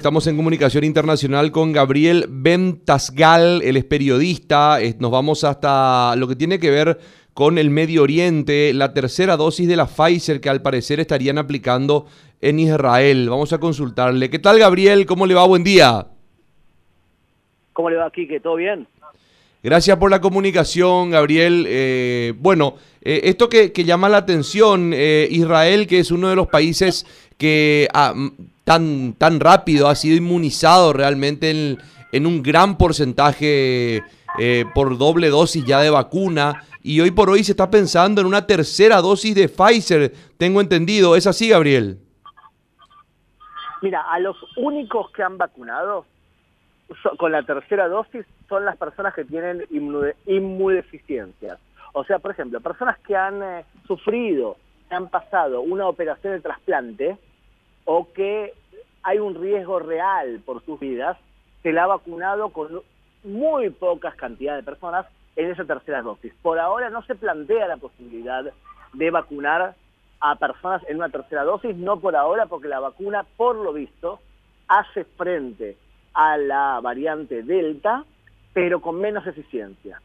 Estamos en comunicación internacional con Gabriel Bentasgal, él es periodista, nos vamos hasta lo que tiene que ver con el Medio Oriente, la tercera dosis de la Pfizer que al parecer estarían aplicando en Israel. Vamos a consultarle. ¿Qué tal Gabriel? ¿Cómo le va? Buen día. ¿Cómo le va? ¿Que todo bien? Gracias por la comunicación, Gabriel. Eh, bueno, eh, esto que, llama la atención, eh, Israel, que es uno de los países que ah, tan, tan rápido ha sido inmunizado realmente en, un gran porcentaje por doble dosis ya de vacuna. Y hoy por hoy se está pensando en una tercera dosis de Pfizer, tengo entendido. ¿Es así, Gabriel? Mira, a los únicos que han vacunado con la tercera dosis son las personas que tienen inmunodeficiencias. O sea, por ejemplo, personas que han eh, sufrido, han pasado una operación de trasplante o que hay un riesgo real por sus vidas, se la ha vacunado con muy pocas cantidades de personas en esa tercera dosis. Por ahora no se plantea la posibilidad de vacunar a personas en una tercera dosis, no por ahora, porque la vacuna, por lo visto, hace frente a la variante Delta, pero con menos eficiencia.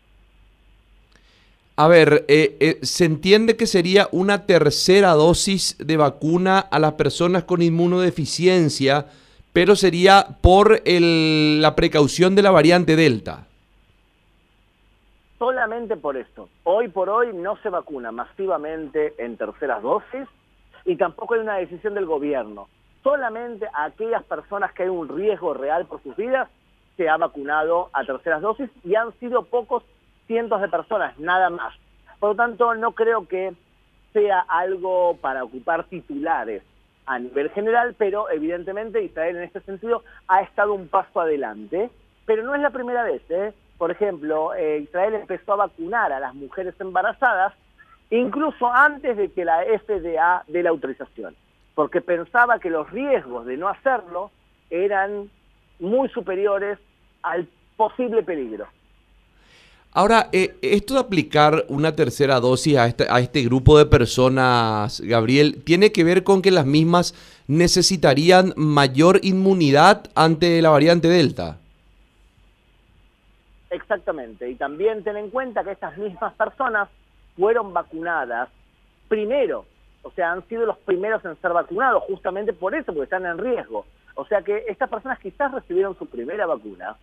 A ver, eh, eh, se entiende que sería una tercera dosis de vacuna a las personas con inmunodeficiencia, pero sería por la precaución de la variante Delta. Solamente por esto. Hoy por hoy no se vacuna masivamente en terceras dosis y tampoco hay una decisión del gobierno solamente a aquellas personas que hay un riesgo real por sus vidas se ha vacunado a terceras dosis y han sido pocos cientos de personas, nada más. Por lo tanto, no creo que sea algo para ocupar titulares a nivel general, pero evidentemente Israel en este sentido ha estado un paso adelante, pero no es la primera vez. ¿eh? Por ejemplo, eh, Israel empezó a vacunar a las mujeres embarazadas incluso antes de que la FDA dé la autorización porque pensaba que los riesgos de no hacerlo eran muy superiores al posible peligro. Ahora, eh, esto de aplicar una tercera dosis a este, a este grupo de personas, Gabriel, ¿tiene que ver con que las mismas necesitarían mayor inmunidad ante la variante Delta? Exactamente, y también ten en cuenta que estas mismas personas fueron vacunadas primero o sea, han sido los primeros en ser vacunados, justamente por eso, porque están en riesgo. O sea que estas personas quizás recibieron su primera vacuna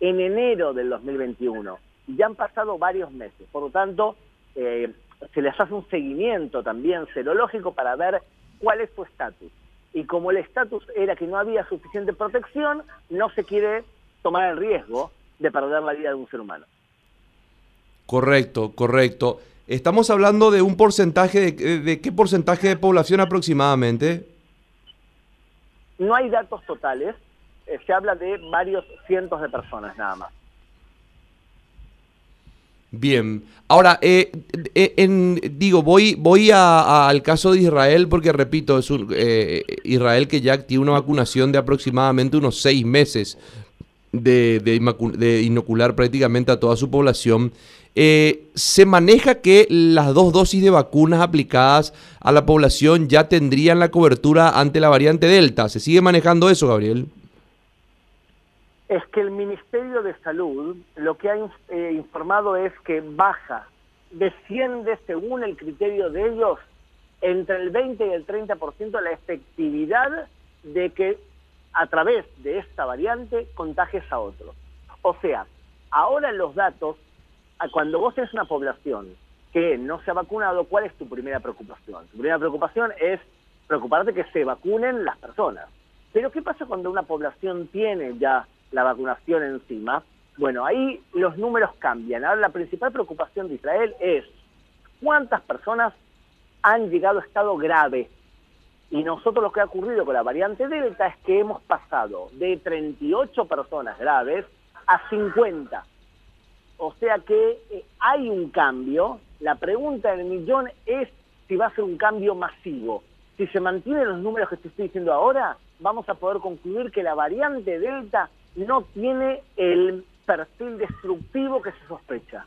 en enero del 2021 y ya han pasado varios meses. Por lo tanto, eh, se les hace un seguimiento también serológico para ver cuál es su estatus. Y como el estatus era que no había suficiente protección, no se quiere tomar el riesgo de perder la vida de un ser humano. Correcto, correcto. Estamos hablando de un porcentaje, de, qué porcentaje de población aproximadamente? No hay datos totales, eh, se habla de varios cientos de personas nada más. Bien, ahora, eh, eh, en, digo, voy, voy al caso de Israel porque, repito, es un, Israel que ya tiene una vacunación de aproximadamente unos seis meses de, de inocular prácticamente a toda su población. Eh, se maneja que las dos dosis de vacunas aplicadas a la población ya tendrían la cobertura ante la variante Delta. ¿Se sigue manejando eso, Gabriel? Es que el Ministerio de Salud lo que ha eh, informado es que baja, desciende según el criterio de ellos entre el 20 y el 30% la efectividad de que a través de esta variante contagies a otros. O sea, ahora los datos cuando vos tenés una población que no se ha vacunado, ¿cuál es tu primera preocupación? Tu primera preocupación es preocuparte que se vacunen las personas. Pero ¿qué pasa cuando una población tiene ya la vacunación encima? Bueno, ahí los números cambian. Ahora la principal preocupación de Israel es cuántas personas han llegado a estado grave. Y nosotros lo que ha ocurrido con la variante Delta es que hemos pasado de 38 personas graves a 50. O sea que eh, hay un cambio. La pregunta del millón es si va a ser un cambio masivo. Si se mantienen los números que te estoy diciendo ahora, vamos a poder concluir que la variante Delta no tiene el perfil destructivo que se sospecha.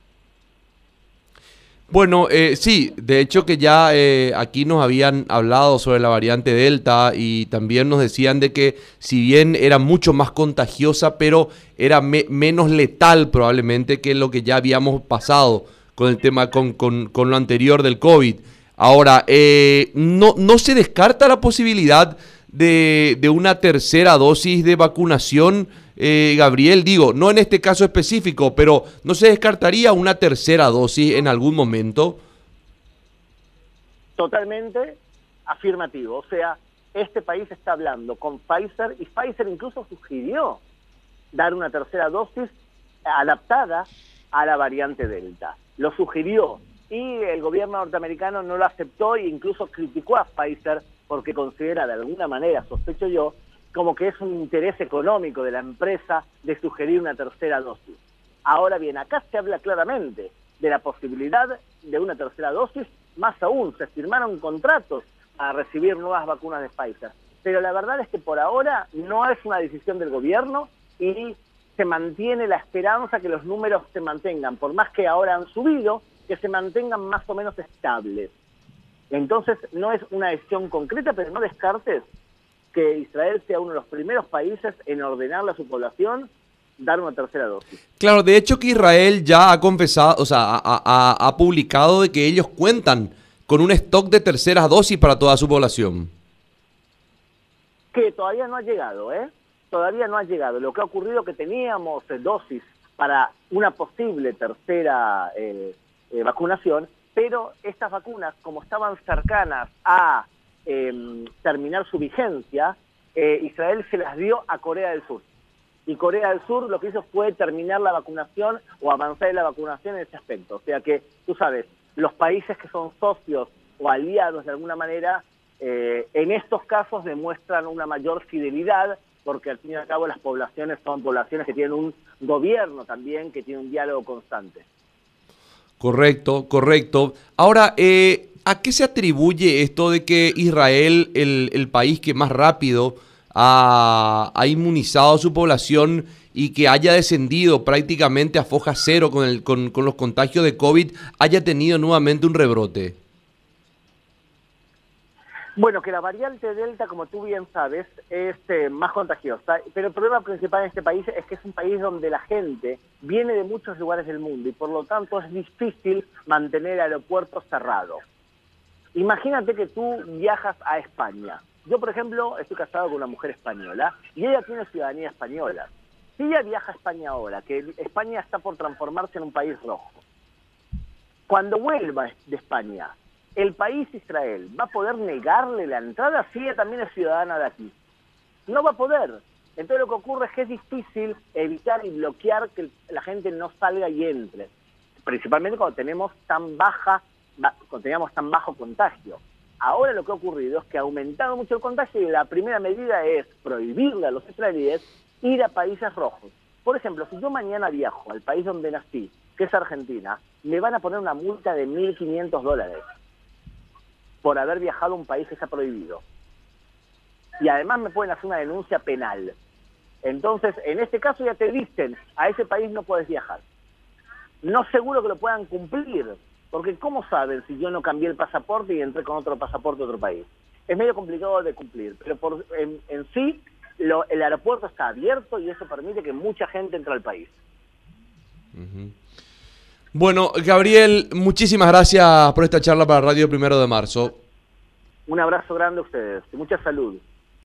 Bueno, eh, sí, de hecho que ya eh, aquí nos habían hablado sobre la variante Delta y también nos decían de que si bien era mucho más contagiosa, pero era menos letal probablemente que lo que ya habíamos pasado con el tema, con, con, con lo anterior del COVID. Ahora, eh, no, no se descarta la posibilidad de, de una tercera dosis de vacunación eh, Gabriel, digo, no en este caso específico, pero ¿no se descartaría una tercera dosis en algún momento? Totalmente afirmativo. O sea, este país está hablando con Pfizer y Pfizer incluso sugirió dar una tercera dosis adaptada a la variante Delta. Lo sugirió y el gobierno norteamericano no lo aceptó e incluso criticó a Pfizer porque considera de alguna manera, sospecho yo, como que es un interés económico de la empresa de sugerir una tercera dosis. Ahora bien, acá se habla claramente de la posibilidad de una tercera dosis, más aún, se firmaron contratos para recibir nuevas vacunas de Pfizer. Pero la verdad es que por ahora no es una decisión del gobierno y se mantiene la esperanza que los números se mantengan, por más que ahora han subido, que se mantengan más o menos estables. Entonces no es una decisión concreta, pero no descartes que Israel sea uno de los primeros países en ordenarle a su población dar una tercera dosis. Claro, de hecho que Israel ya ha confesado, o sea, ha, publicado de que ellos cuentan con un stock de terceras dosis para toda su población. Que todavía no ha llegado, ¿eh? Todavía no ha llegado. Lo que ha ocurrido es que teníamos eh, dosis para una posible tercera eh, eh, vacunación, pero estas vacunas, como estaban cercanas a Em, terminar su vigencia, eh, Israel se las dio a Corea del Sur. Y Corea del Sur lo que hizo fue terminar la vacunación o avanzar en la vacunación en ese aspecto. O sea que, tú sabes, los países que son socios o aliados de alguna manera, eh, en estos casos demuestran una mayor fidelidad porque al fin y al cabo las poblaciones son poblaciones que tienen un gobierno también, que tiene un diálogo constante. Correcto, correcto. Ahora, eh, ¿A qué se atribuye esto de que Israel, el, país que más rápido ha, inmunizado a su población y que haya descendido prácticamente a foja cero con, el, con, los contagios de COVID, haya tenido nuevamente un rebrote? Bueno, que la variante Delta, como tú bien sabes, es eh, más contagiosa, pero el problema principal en este país es que es un país donde la gente viene de muchos lugares del mundo y por lo tanto es difícil mantener aeropuertos cerrados. Imagínate que tú viajas a España. Yo, por ejemplo, estoy casado con una mujer española y ella tiene ciudadanía española. Si ella viaja a España ahora, que España está por transformarse en un país rojo, cuando vuelva de España, el país Israel va a poder negarle la entrada si ella también es ciudadana de aquí. No va a poder. Entonces lo que ocurre es que es difícil evitar y bloquear que la gente no salga y entre, principalmente cuando tenemos tan baja teníamos tan bajo contagio. Ahora lo que ha ocurrido es que ha aumentado mucho el contagio y la primera medida es prohibirle a los israelíes ir a países rojos. Por ejemplo, si yo mañana viajo al país donde nací, que es Argentina, me van a poner una multa de 1.500 dólares por haber viajado a un país que está prohibido. Y además me pueden hacer una denuncia penal. Entonces, en este caso ya te dicen, a ese país no puedes viajar. No seguro que lo puedan cumplir, porque ¿cómo saben si yo no cambié el pasaporte y entré con otro pasaporte a otro país? Es medio complicado de cumplir, pero por, en, sí el aeropuerto está abierto y eso permite que mucha gente entre al país. Bueno, Gabriel, muchísimas gracias por esta charla para Radio Primero de Marzo. Un abrazo grande a ustedes y mucha salud.